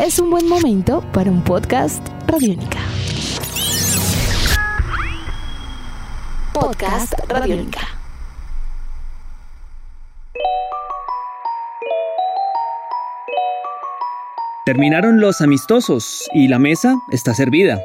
es un buen momento para un podcast Radiónica. Podcast Radiónica. Terminaron los amistosos y la mesa está servida.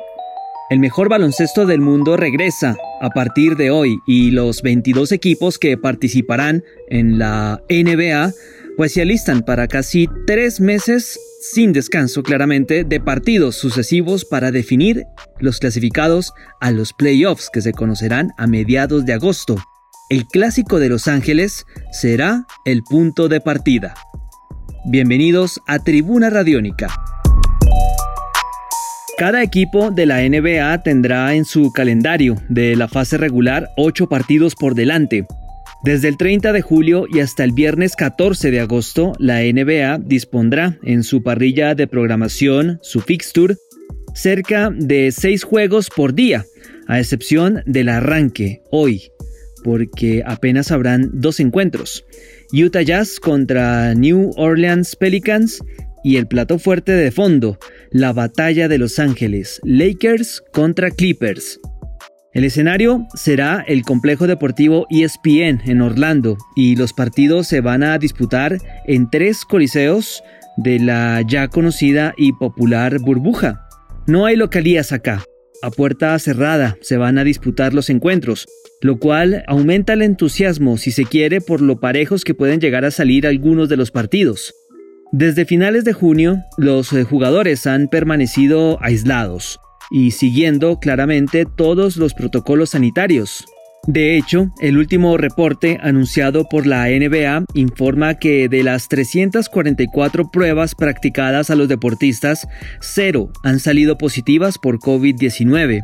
El mejor baloncesto del mundo regresa a partir de hoy y los 22 equipos que participarán en la NBA pues se alistan para casi tres meses sin descanso claramente de partidos sucesivos para definir los clasificados a los playoffs que se conocerán a mediados de agosto. El clásico de Los Ángeles será el punto de partida. Bienvenidos a Tribuna Radiónica. Cada equipo de la NBA tendrá en su calendario de la fase regular ocho partidos por delante. Desde el 30 de julio y hasta el viernes 14 de agosto, la NBA dispondrá en su parrilla de programación, su fixture, cerca de seis juegos por día, a excepción del arranque, hoy, porque apenas habrán dos encuentros. Utah Jazz contra New Orleans Pelicans y el plato fuerte de fondo, la batalla de Los Ángeles, Lakers contra Clippers. El escenario será el complejo deportivo ESPN en Orlando y los partidos se van a disputar en tres coliseos de la ya conocida y popular burbuja. No hay localías acá. A puerta cerrada se van a disputar los encuentros, lo cual aumenta el entusiasmo si se quiere por lo parejos que pueden llegar a salir algunos de los partidos. Desde finales de junio, los jugadores han permanecido aislados y siguiendo claramente todos los protocolos sanitarios. De hecho, el último reporte anunciado por la NBA informa que de las 344 pruebas practicadas a los deportistas, cero han salido positivas por COVID-19.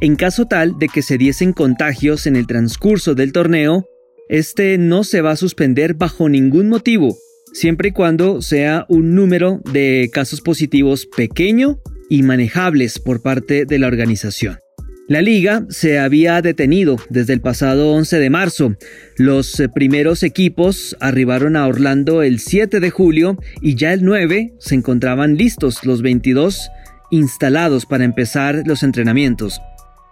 En caso tal de que se diesen contagios en el transcurso del torneo, este no se va a suspender bajo ningún motivo, siempre y cuando sea un número de casos positivos pequeño y manejables por parte de la organización. La liga se había detenido desde el pasado 11 de marzo. Los eh, primeros equipos arribaron a Orlando el 7 de julio y ya el 9 se encontraban listos los 22 instalados para empezar los entrenamientos.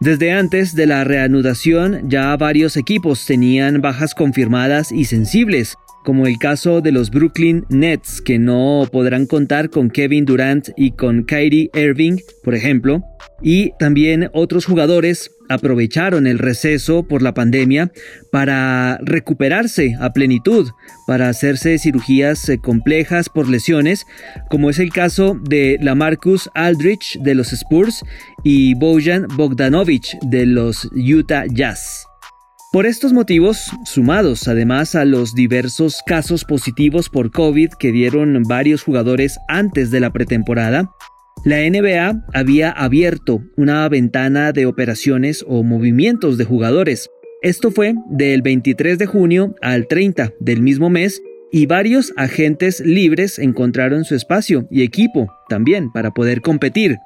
Desde antes de la reanudación ya varios equipos tenían bajas confirmadas y sensibles, como el caso de los Brooklyn Nets, que no podrán contar con Kevin Durant y con Kyrie Irving, por ejemplo, y también otros jugadores aprovecharon el receso por la pandemia para recuperarse a plenitud, para hacerse cirugías eh, complejas por lesiones, como es el caso de Lamarcus Aldrich de los Spurs y Bojan Bogdanovic de los Utah Jazz. Por estos motivos, sumados además a los diversos casos positivos por COVID que dieron varios jugadores antes de la pretemporada, la NBA había abierto una ventana de operaciones o movimientos de jugadores. Esto fue del 23 de junio al 30 del mismo mes y varios agentes libres encontraron su espacio y equipo también para poder competir.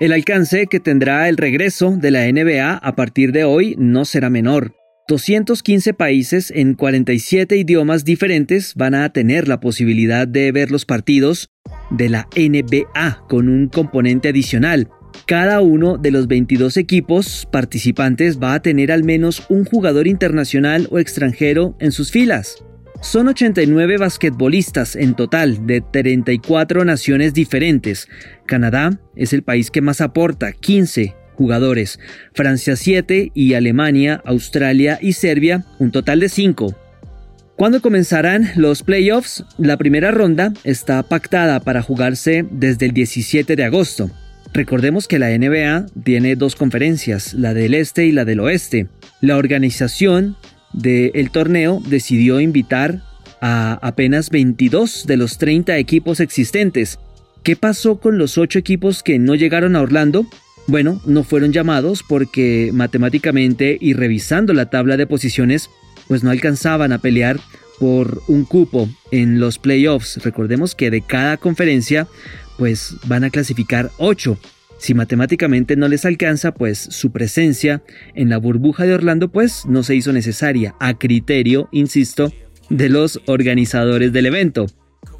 El alcance que tendrá el regreso de la NBA a partir de hoy no será menor. 215 países en 47 idiomas diferentes van a tener la posibilidad de ver los partidos de la NBA con un componente adicional. Cada uno de los 22 equipos participantes va a tener al menos un jugador internacional o extranjero en sus filas. Son 89 basquetbolistas en total de 34 naciones diferentes. Canadá es el país que más aporta, 15 jugadores, Francia 7 y Alemania, Australia y Serbia un total de 5. ¿Cuándo comenzarán los playoffs? La primera ronda está pactada para jugarse desde el 17 de agosto. Recordemos que la NBA tiene dos conferencias, la del este y la del oeste. La organización del torneo decidió invitar a apenas 22 de los 30 equipos existentes. ¿Qué pasó con los 8 equipos que no llegaron a Orlando? Bueno, no fueron llamados porque matemáticamente y revisando la tabla de posiciones, pues no alcanzaban a pelear por un cupo en los playoffs. Recordemos que de cada conferencia, pues van a clasificar 8. Si matemáticamente no les alcanza, pues su presencia en la burbuja de Orlando pues no se hizo necesaria a criterio, insisto, de los organizadores del evento.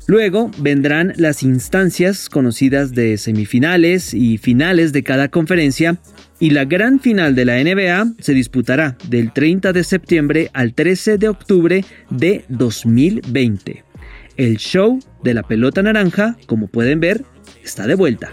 Luego vendrán las instancias conocidas de semifinales y finales de cada conferencia y la gran final de la NBA se disputará del 30 de septiembre al 13 de octubre de 2020. El show de la pelota naranja, como pueden ver, está de vuelta.